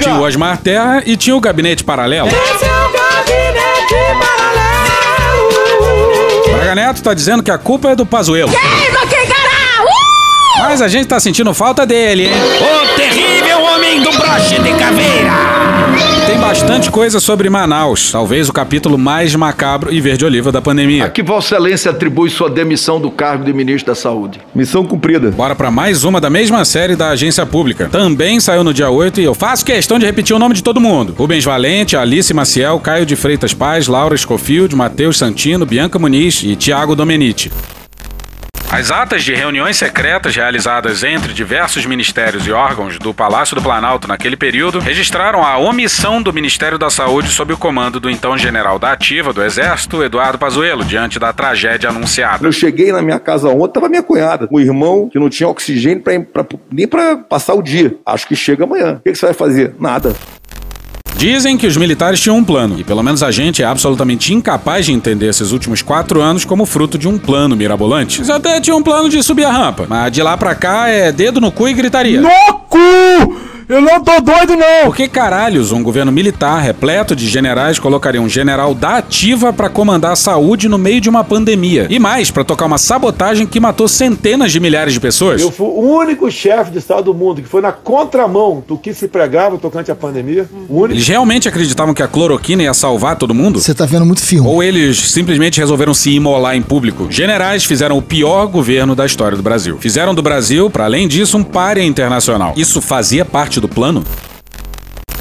Tinha o Osmar Terra e tinha o gabinete paralelo. Braga Neto tá dizendo que a culpa é do Pazuello. Mas a gente tá sentindo falta dele, hein? O terrível homem do broche de caveira. Tem bastante coisa sobre Manaus. Talvez o capítulo mais macabro e verde-oliva da pandemia. Que Vossa Excelência atribui sua demissão do cargo de ministro da Saúde. Missão cumprida. Bora pra mais uma da mesma série da Agência Pública. Também saiu no dia 8 e eu faço questão de repetir o nome de todo mundo. Rubens Valente, Alice Maciel, Caio de Freitas Paz, Laura Scofield, Matheus Santino, Bianca Muniz e Tiago Domenici. As atas de reuniões secretas realizadas entre diversos ministérios e órgãos do Palácio do Planalto naquele período registraram a omissão do Ministério da Saúde sob o comando do então general da Ativa do Exército, Eduardo Pazuello, diante da tragédia anunciada. Eu cheguei na minha casa ontem, tava minha cunhada, um irmão que não tinha oxigênio pra, pra- nem pra passar o dia. Acho que chega amanhã. O que, que você vai fazer? Nada. Dizem que os militares tinham um plano, e pelo menos a gente é absolutamente incapaz de entender esses últimos quatro anos como fruto de um plano mirabolante. Eles até tinham um plano de subir a rampa, mas de lá pra cá é dedo no cu e gritaria. No cu! Eu não tô doido, não! Por que caralhos um governo militar repleto de generais colocaria um general da ativa pra comandar a saúde no meio de uma pandemia? E mais, pra tocar uma sabotagem que matou centenas de milhares de pessoas? Eu fui o único chefe de Estado do mundo que foi na contramão do que se pregava tocante à pandemia. O único. Eles realmente acreditavam que a cloroquina ia salvar todo mundo? Você tá vendo muito filme. Ou eles simplesmente resolveram se imolar em público? Generais fizeram o pior governo da história do Brasil. Fizeram do Brasil, para além disso, um párea internacional. Isso fazia parte do plano?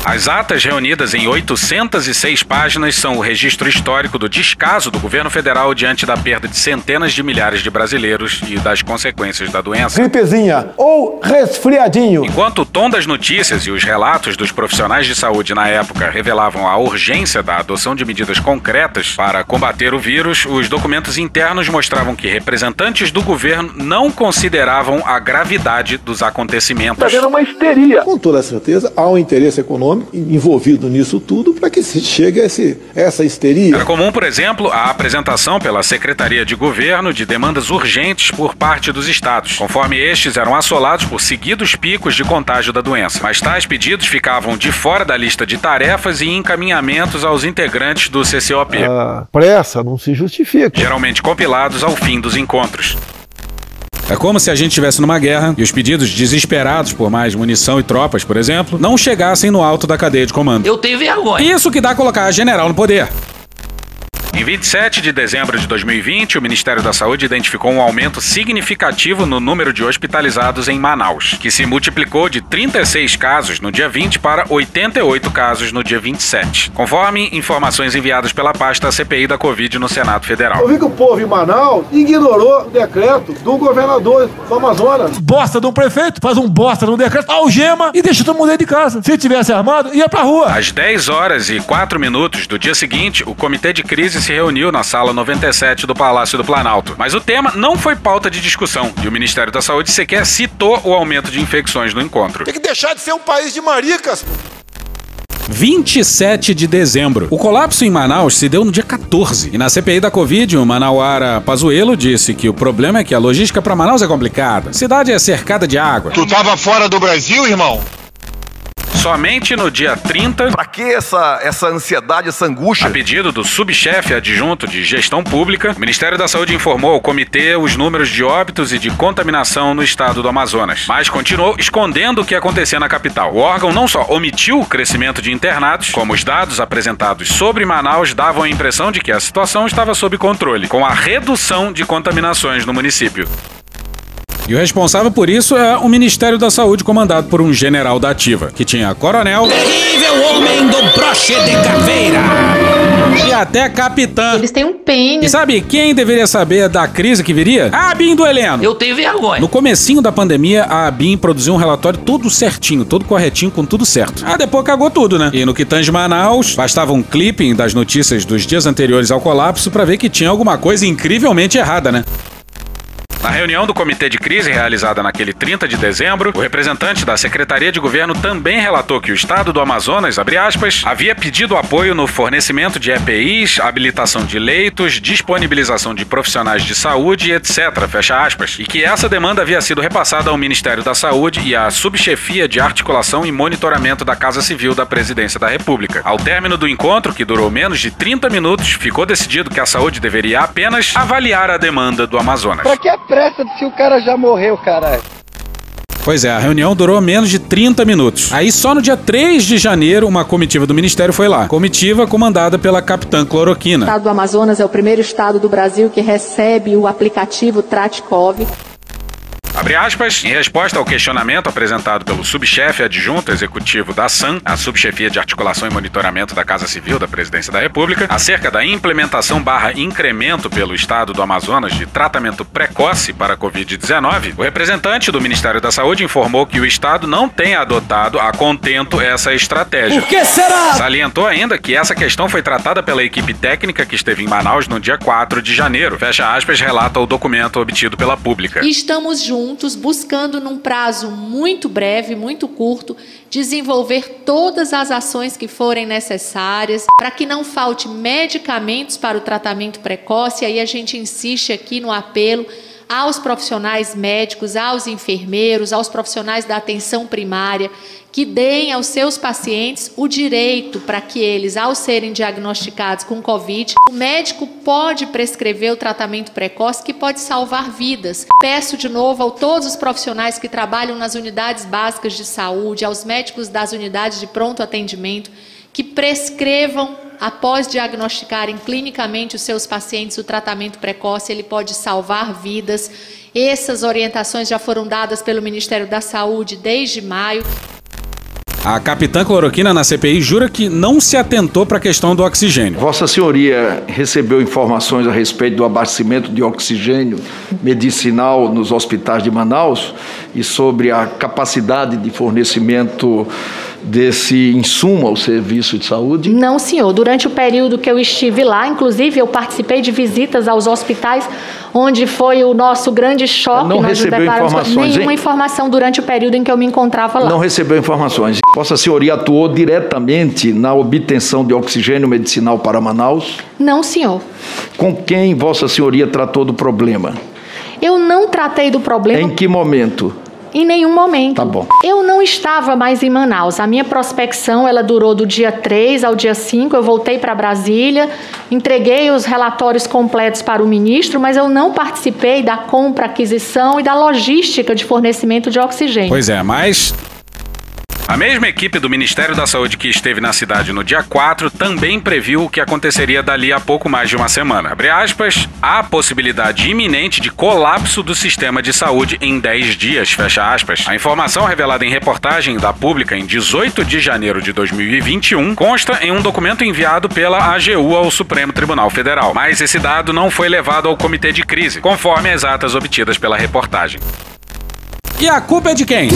As atas reunidas em 806 páginas são o registro histórico do descaso do governo federal diante da perda de centenas de milhares de brasileiros e das consequências da doença. Gripezinha ou resfriadinho. Enquanto o tom das notícias e os relatos dos profissionais de saúde na época revelavam a urgência da adoção de medidas concretas para combater o vírus, os documentos internos mostravam que representantes do governo não consideravam a gravidade dos acontecimentos. Está uma histeria. Com toda certeza, há um interesse econômico envolvido nisso tudo para que se chegue a esse, essa histeria. Era comum, por exemplo, a apresentação pela Secretaria de Governo de demandas urgentes por parte dos estados, conforme estes eram assolados por seguidos picos de contágio da doença. Mas tais pedidos ficavam de fora da lista de tarefas e encaminhamentos aos integrantes do CCOP. A pressa não se justifica. Geralmente compilados ao fim dos encontros. É como se a gente estivesse numa guerra e os pedidos desesperados por mais munição e tropas, por exemplo, não chegassem no alto da cadeia de comando. Eu tenho vergonha. Isso que dá colocar general no poder. Em 27 de dezembro de 2020, o Ministério da Saúde identificou um aumento significativo no número de hospitalizados em Manaus, que se multiplicou de 36 casos no dia 20 para 88 casos no dia 27, conforme informações enviadas pela pasta CPI da Covid no Senado Federal. Eu vi que o povo em Manaus ignorou o decreto do governador do Amazonas. Bosta de um prefeito, faz um bosta no decreto, algema e deixa todo mundo dentro de casa. Se tivesse armado, ia pra rua. Às 10 horas e 4 minutos do dia seguinte, o Comitê de Crise se reuniu na sala 97 do Palácio do Planalto. Mas o tema não foi pauta de discussão e o Ministério da Saúde sequer citou o aumento de infecções no encontro. Tem que deixar de ser um país de maricas. 27 de dezembro. O colapso em Manaus se deu no dia 14. E na CPI da Covid, o Manauara Pazuello disse que o problema é que a logística para Manaus é complicada. A cidade é cercada de água. Tu tava fora do Brasil, irmão? Somente no dia 30. Pra que essa, essa ansiedade, essa angústia? A pedido do subchefe adjunto de gestão pública, o Ministério da Saúde informou ao comitê os números de óbitos e de contaminação no estado do Amazonas, mas continuou escondendo o que acontecia na capital. O órgão não só omitiu o crescimento de internados, como os dados apresentados sobre Manaus davam a impressão de que a situação estava sob controle, com a redução de contaminações no município. E o responsável por isso é o Ministério da Saúde, comandado por um general da ativa, que tinha coronel. Terrível homem do broche de caveira! E até capitã. Eles têm um pênis. E sabe quem deveria saber da crise que viria? A ABIN do Heleno. Eu tenho vergonha. No comecinho da pandemia, a ABIN produziu um relatório todo certinho, todo corretinho, com tudo certo. Ah, depois cagou tudo, né? E no que tange Manaus, bastava um clipping das notícias dos dias anteriores ao colapso para ver que tinha alguma coisa incrivelmente errada, né? Na reunião do Comitê de Crise realizada naquele 30 de dezembro, o representante da Secretaria de Governo também relatou que o Estado do Amazonas, aspas, havia pedido apoio no fornecimento de EPIs, habilitação de leitos, disponibilização de profissionais de saúde, etc., fecha aspas, e que essa demanda havia sido repassada ao Ministério da Saúde e à Subchefia de Articulação e Monitoramento da Casa Civil da Presidência da República. Ao término do encontro, que durou menos de 30 minutos, ficou decidido que a saúde deveria apenas avaliar a demanda do Amazonas. Pressa se o cara já morreu, caralho? Pois é, a reunião durou menos de 30 minutos. Aí só no dia 3 de janeiro, uma comitiva do Ministério foi lá. Comitiva comandada pela capitã O Cloroquina. estado do Amazonas é o primeiro estado do Brasil que recebe o aplicativo Tratkov. Abre aspas, em resposta ao questionamento apresentado pelo subchefe adjunto executivo da SAM, a subchefia de articulação e monitoramento da Casa Civil da Presidência da República, acerca da implementação barra incremento pelo Estado do Amazonas de tratamento precoce para a Covid-19, o representante do Ministério da Saúde informou que o Estado não tem adotado a contento essa estratégia. Por que será? Salientou ainda que essa questão foi tratada pela equipe técnica que esteve em Manaus no dia 4 de janeiro. Fecha aspas, relata o documento obtido pela pública. Estamos juntos buscando, num prazo muito breve, muito curto, desenvolver todas as ações que forem necessárias para que não falte medicamentos para o tratamento precoce. E aí a gente insiste aqui no apelo aos profissionais médicos, aos enfermeiros, aos profissionais da atenção primária, que deem aos seus pacientes o direito para que eles, ao serem diagnosticados com Covid, o médico pode prescrever o tratamento precoce que pode salvar vidas. Peço de novo a todos os profissionais que trabalham nas unidades básicas de saúde, aos médicos das unidades de pronto atendimento, que prescrevam após diagnosticarem clinicamente os seus pacientes o tratamento precoce, ele pode salvar vidas. Essas orientações já foram dadas pelo Ministério da Saúde desde maio. A capitã cloroquina na CPI jura que não se atentou para a questão do oxigênio. Vossa Senhoria recebeu informações a respeito do abastecimento de oxigênio medicinal nos hospitais de Manaus e sobre a capacidade de fornecimento desse insumo ao serviço de saúde? Não, senhor. Durante o período que eu estive lá, inclusive eu participei de visitas aos hospitais, onde foi o nosso grande choque. Não recebeu informações? Nenhuma hein? informação durante o período em que eu me encontrava lá. Não recebeu informações. Vossa Senhoria atuou diretamente na obtenção de oxigênio medicinal para Manaus? Não, senhor. Com quem Vossa Senhoria tratou do problema? Eu não tratei do problema. Em que momento? Em nenhum momento. Tá bom. Eu não estava mais em Manaus. A minha prospecção, ela durou do dia 3 ao dia 5. Eu voltei para Brasília, entreguei os relatórios completos para o ministro, mas eu não participei da compra, aquisição e da logística de fornecimento de oxigênio. Pois é, mas a mesma equipe do Ministério da Saúde que esteve na cidade no dia 4 também previu o que aconteceria dali a pouco mais de uma semana. Abre aspas, há possibilidade iminente de colapso do sistema de saúde em 10 dias, fecha aspas. A informação revelada em reportagem da Pública em 18 de janeiro de 2021 consta em um documento enviado pela AGU ao Supremo Tribunal Federal, mas esse dado não foi levado ao comitê de crise, conforme as atas obtidas pela reportagem. E a culpa é de quem?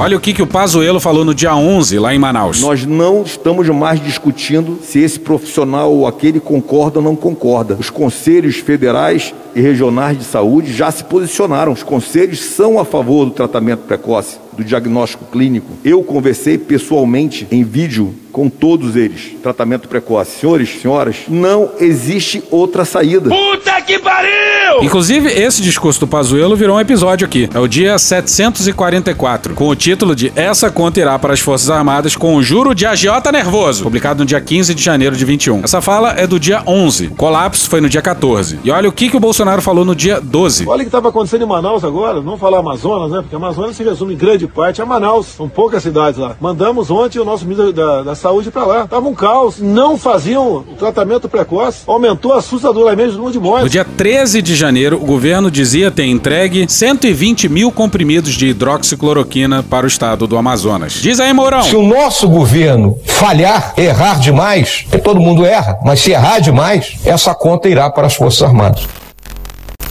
Olha o que, que o Pazuello falou no dia 11, lá em Manaus. Nós não estamos mais discutindo se esse profissional ou aquele concorda ou não concorda. Os conselhos federais e regionais de saúde já se posicionaram. Os conselhos são a favor do tratamento precoce, do diagnóstico clínico. Eu conversei pessoalmente em vídeo com todos eles. Tratamento precoce. Senhores, senhoras, não existe outra saída. Puta que pariu! Inclusive, esse discurso do Pazuello virou um episódio aqui. É o dia 744, com o título de Essa conta irá para as Forças Armadas com o juro de agiota nervoso, publicado no dia 15 de janeiro de 21. Essa fala é do dia 11. O colapso foi no dia 14. E olha o que, que o Bolsonaro falou no dia 12. Olha o que estava acontecendo em Manaus agora. Não falar Amazonas, né? Porque Amazonas se resume em grande parte a Manaus. São poucas cidades lá. Mandamos ontem o nosso ministro da, da Saúde para lá. Tava um caos. Não faziam o tratamento precoce. Aumentou assustadoramente o número de mortes. No dia 13 de janeiro, o governo dizia ter entregue 120 mil comprimidos de hidroxicloroquina para o estado do Amazonas. Diz aí, Mourão. Se o nosso governo falhar, errar demais, porque todo mundo erra, mas se errar demais, essa conta irá para as Forças Armadas.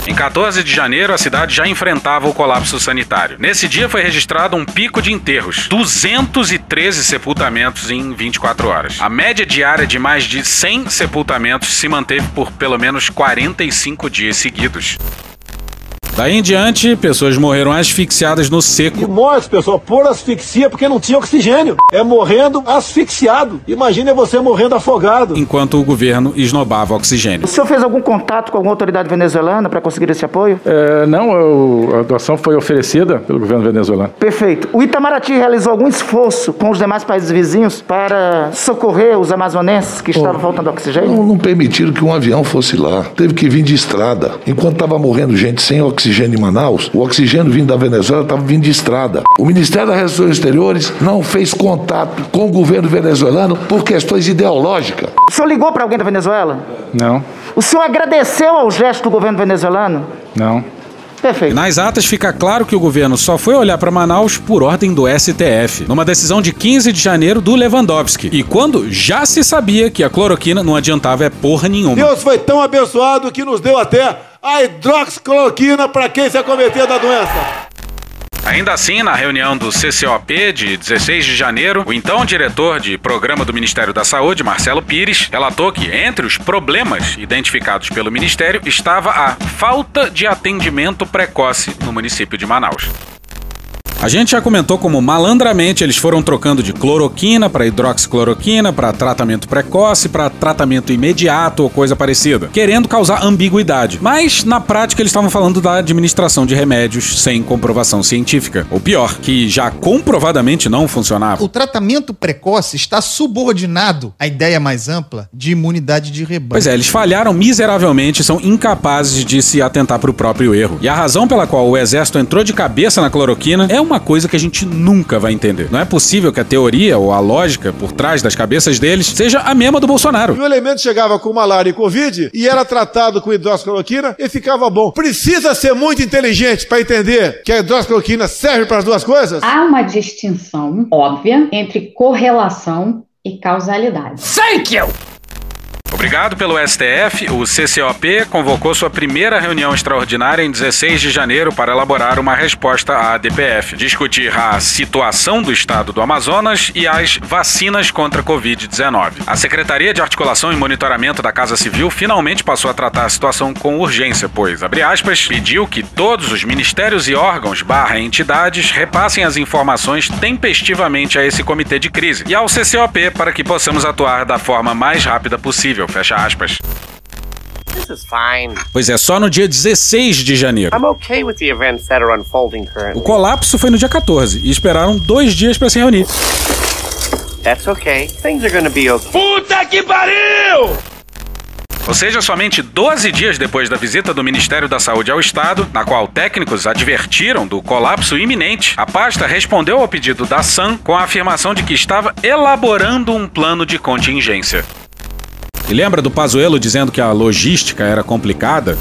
Em 14 de janeiro, a cidade já enfrentava o colapso sanitário. Nesse dia foi registrado um pico de enterros, 213 sepultamentos em 24 horas. A média diária de mais de 100 sepultamentos se manteve por pelo menos 45 dias seguidos. Daí em diante, pessoas morreram asfixiadas no seco. E mortes, pessoal, por asfixia porque não tinha oxigênio. É morrendo asfixiado. Imagina você morrendo afogado. Enquanto o governo esnobava oxigênio. O senhor fez algum contato com alguma autoridade venezuelana para conseguir esse apoio? É, não, eu, a doação foi oferecida pelo governo venezuelano. Perfeito. O Itamaraty realizou algum esforço com os demais países vizinhos para socorrer os amazonenses que estavam oh, faltando oxigênio? Não, não permitiram que um avião fosse lá. Teve que vir de estrada. Enquanto estava morrendo gente sem oxigênio, oxigênio em Manaus, o oxigênio vindo da Venezuela estava vindo de estrada. O Ministério das Relações Exteriores não fez contato com o governo venezuelano por questões ideológicas. O senhor ligou para alguém da Venezuela? Não. O senhor agradeceu ao gesto do governo venezuelano? Não. Perfeito. Nas atas fica claro que o governo só foi olhar para Manaus por ordem do STF, numa decisão de 15 de janeiro do Lewandowski. E quando já se sabia que a cloroquina não adiantava é porra nenhuma. Deus foi tão abençoado que nos deu até a hidroxicloroquina para quem se acometeu da doença. Ainda assim, na reunião do CCOP de 16 de janeiro, o então diretor de programa do Ministério da Saúde, Marcelo Pires, relatou que entre os problemas identificados pelo Ministério estava a falta de atendimento precoce no município de Manaus. A gente já comentou como malandramente eles foram trocando de cloroquina para hidroxicloroquina, para tratamento precoce, para tratamento imediato ou coisa parecida, querendo causar ambiguidade. Mas na prática eles estavam falando da administração de remédios sem comprovação científica. Ou pior, que já comprovadamente não funcionava. O tratamento precoce está subordinado à ideia mais ampla de imunidade de rebanho. Pois é, eles falharam miseravelmente, são incapazes de se atentar para o próprio erro. E a razão pela qual o exército entrou de cabeça na cloroquina é uma coisa que a gente nunca vai entender. Não é possível que a teoria ou a lógica por trás das cabeças deles seja a mesma do Bolsonaro. E o elemento chegava com malária e covid e era tratado com hidroxicloroquina e ficava bom. Precisa ser muito inteligente para entender que a hidroxicloroquina serve para as duas coisas? Há uma distinção óbvia entre correlação e causalidade. Thank you! Obrigado pelo STF, o CCOP convocou sua primeira reunião extraordinária em 16 de janeiro para elaborar uma resposta à DPF, discutir a situação do estado do Amazonas e as vacinas contra a Covid-19. A Secretaria de Articulação e Monitoramento da Casa Civil finalmente passou a tratar a situação com urgência, pois, abre aspas, pediu que todos os ministérios e órgãos barra entidades repassem as informações tempestivamente a esse comitê de crise e ao CCOP para que possamos atuar da forma mais rápida possível fecha aspas. This is fine. Pois é, só no dia 16 de janeiro. I'm okay with the events that are unfolding currently. O colapso foi no dia 14 e esperaram dois dias para se reunir. That's okay. Things are gonna be okay. Puta que pariu! Ou seja, somente 12 dias depois da visita do Ministério da Saúde ao Estado, na qual técnicos advertiram do colapso iminente, a pasta respondeu ao pedido da SAM com a afirmação de que estava elaborando um plano de contingência. E lembra do Pazuello dizendo que a logística era complicada?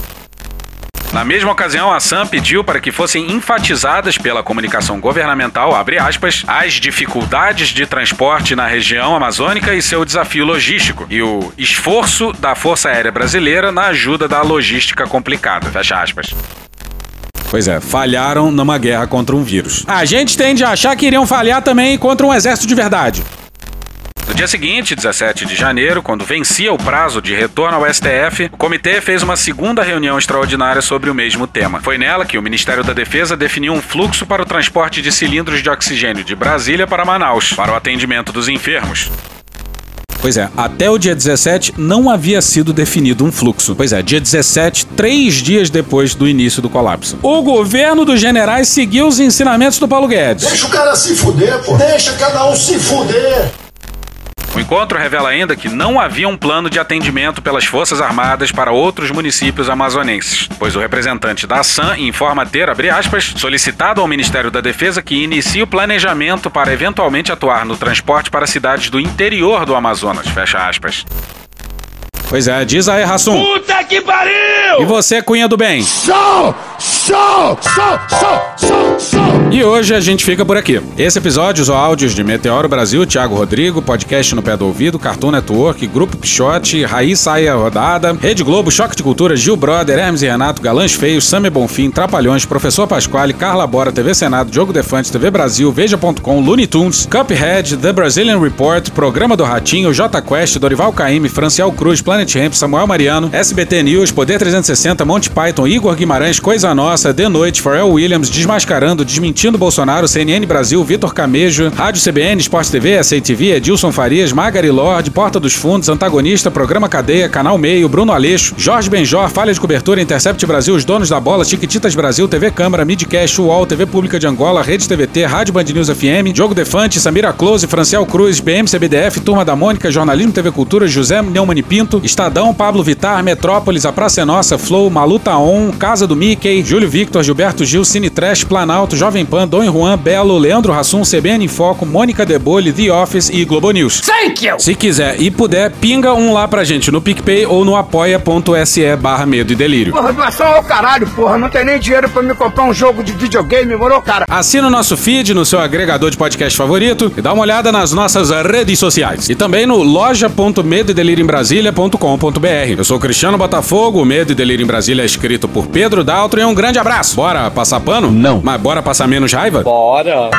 Na mesma ocasião, a SAM pediu para que fossem enfatizadas pela comunicação governamental, aspas, as dificuldades de transporte na região amazônica e seu desafio logístico, e o esforço da Força Aérea Brasileira na ajuda da logística complicada, fecha aspas. Pois é, falharam numa guerra contra um vírus. A gente tende a achar que iriam falhar também contra um exército de verdade. No dia seguinte, 17 de janeiro, quando vencia o prazo de retorno ao STF, o comitê fez uma segunda reunião extraordinária sobre o mesmo tema. Foi nela que o Ministério da Defesa definiu um fluxo para o transporte de cilindros de oxigênio de Brasília para Manaus, para o atendimento dos enfermos. Pois é, até o dia 17 não havia sido definido um fluxo. Pois é, dia 17, três dias depois do início do colapso. O governo dos generais seguiu os ensinamentos do Paulo Guedes. Deixa o cara se fuder, pô. Deixa cada um se fuder. O encontro revela ainda que não havia um plano de atendimento pelas Forças Armadas para outros municípios amazonenses, pois o representante da SAM informa ter, abre aspas, solicitado ao Ministério da Defesa que inicie o planejamento para eventualmente atuar no transporte para cidades do interior do Amazonas, fecha aspas. Pois é, diz aí, Rassum. Puta que pariu! E você, Cunha do Bem? Show! Show! Show! Show! Show! Show! E hoje a gente fica por aqui. Esse episódio usou áudios de Meteoro Brasil, Thiago Rodrigo, Podcast no Pé do Ouvido, Cartoon Network, Grupo Pichote, Raiz Saia Rodada, Rede Globo, Choque de Cultura, Gil Brother, Hermes e Renato, Galãs Feios, Same Bonfim, Trapalhões, Professor Pasquale, Carla Bora, TV Senado, Diogo Defante, TV Brasil, Veja.com, Looney Tunes, Cuphead, The Brazilian Report, Programa do Ratinho, J Quest, Dorival Caymmi, Franciel Cruz, Planet Ramp, Samuel Mariano, SBT News, Poder 360, Monty Python, Igor Guimarães, Coisa Nossa, The Noite, Pharrell Williams, Desmascarando, Desmentindo Bolsonaro, CNN Brasil, Vitor Camejo, Rádio CBN, Esporte TV, SATV, Edilson Farias, Magari Lorde, Porta dos Fundos, Antagonista, Programa Cadeia, Canal Meio, Bruno Aleixo, Jorge Benjor, Falha de Cobertura, Intercept Brasil, Os Donos da Bola, Chiquititas Brasil, TV Câmara, Midcast, UOL, TV Pública de Angola, Rede TVT, Rádio Band News FM, Diogo Defante, Samira Close, Franciel Cruz, BM CBDF, Turma da Mônica, Jornalismo TV Cultura, José Neumann Pinto, Estadão, Pablo Vitar, Metrópolis, A Praça é Nossa, Flow, Maluta On, Casa do Mickey, Júlio Victor, Gilberto Gil, Cine Trash, Planalto, Jovem Pan, Dom Juan, Belo, Leandro Rassum, CBN em Foco, Mônica Debole, The Office e Globo News. Thank you! Se quiser e puder, pinga um lá pra gente no PicPay ou no apoia.se barra medo e delírio. Porra, doação ao caralho, porra. Não tem nem dinheiro pra me comprar um jogo de videogame, morou, cara? Assina o nosso feed no seu agregador de podcast favorito e dá uma olhada nas nossas redes sociais. E também no loja.medoedelirioembrasilha.com.br. Eu sou Cristiano Botafogo, o Medo e Delírio em Brasília é escrito por Pedro Daltro e um grande abraço. Bora passar pano? Não. Mas bora passar menos raiva? Bora!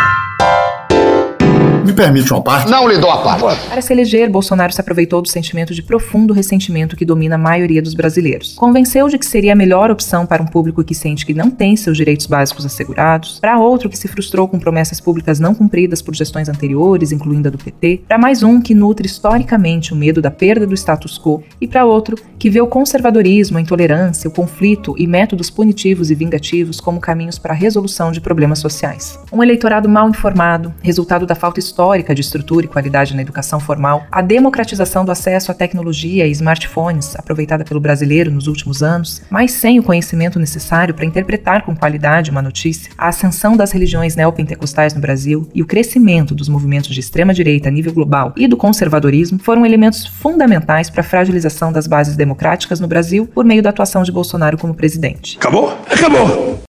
Me permite uma parte? Não lhe dou a parte. Para se eleger, Bolsonaro se aproveitou do sentimento de profundo ressentimento que domina a maioria dos brasileiros. Convenceu de que seria a melhor opção para um público que sente que não tem seus direitos básicos assegurados, para outro que se frustrou com promessas públicas não cumpridas por gestões anteriores, incluindo a do PT, para mais um que nutre historicamente o medo da perda do status quo e para outro que vê o conservadorismo, a intolerância, o conflito e métodos punitivos e vingativos como caminhos para a resolução de problemas sociais. Um eleitorado mal informado, resultado da falta histórica de estrutura e qualidade na educação formal, a democratização do acesso à tecnologia e smartphones, aproveitada pelo brasileiro nos últimos anos, mas sem o conhecimento necessário para interpretar com qualidade uma notícia, a ascensão das religiões neopentecostais no Brasil e o crescimento dos movimentos de extrema-direita a nível global e do conservadorismo foram elementos fundamentais para a fragilização das bases democráticas no Brasil por meio da atuação de Bolsonaro como presidente. Acabou? Acabou!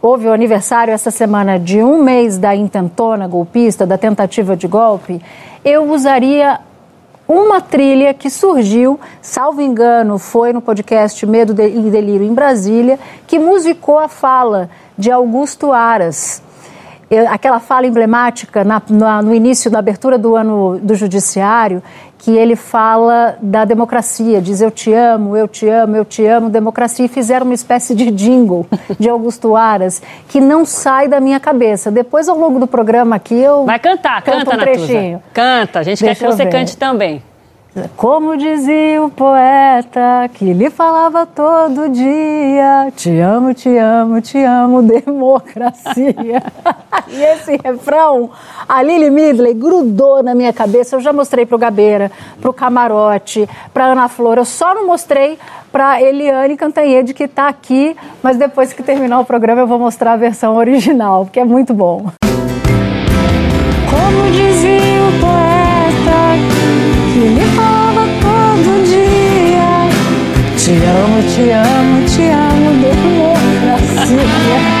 Houve o aniversário essa semana de um mês da intentona golpista, da tentativa de golpe. Eu usaria uma trilha que surgiu, salvo engano, foi no podcast Medo e Delírio em Brasília, que musicou a fala de Augusto Aras. Eu, aquela fala emblemática na, na, no início da abertura do ano do Judiciário, que ele fala da democracia, diz eu te amo, eu te amo, eu te amo, democracia, e fizeram uma espécie de jingle de Augusto Aras, que não sai da minha cabeça. Depois, ao longo do programa aqui, eu. Vai cantar, canta, um trechinho. Natuza. Canta, a gente Deixa quer que você ver. cante também. Como dizia o poeta que lhe falava todo dia: Te amo, te amo, te amo, democracia. e esse refrão, a Lili Midley grudou na minha cabeça. Eu já mostrei pro Gabeira, pro Camarote, pra Ana Flor. Eu só não mostrei para Eliane Cantanhede, que está aqui, mas depois que terminar o programa eu vou mostrar a versão original, porque é muito bom. Como dizia o poeta amo, te amo, te amo, Síria.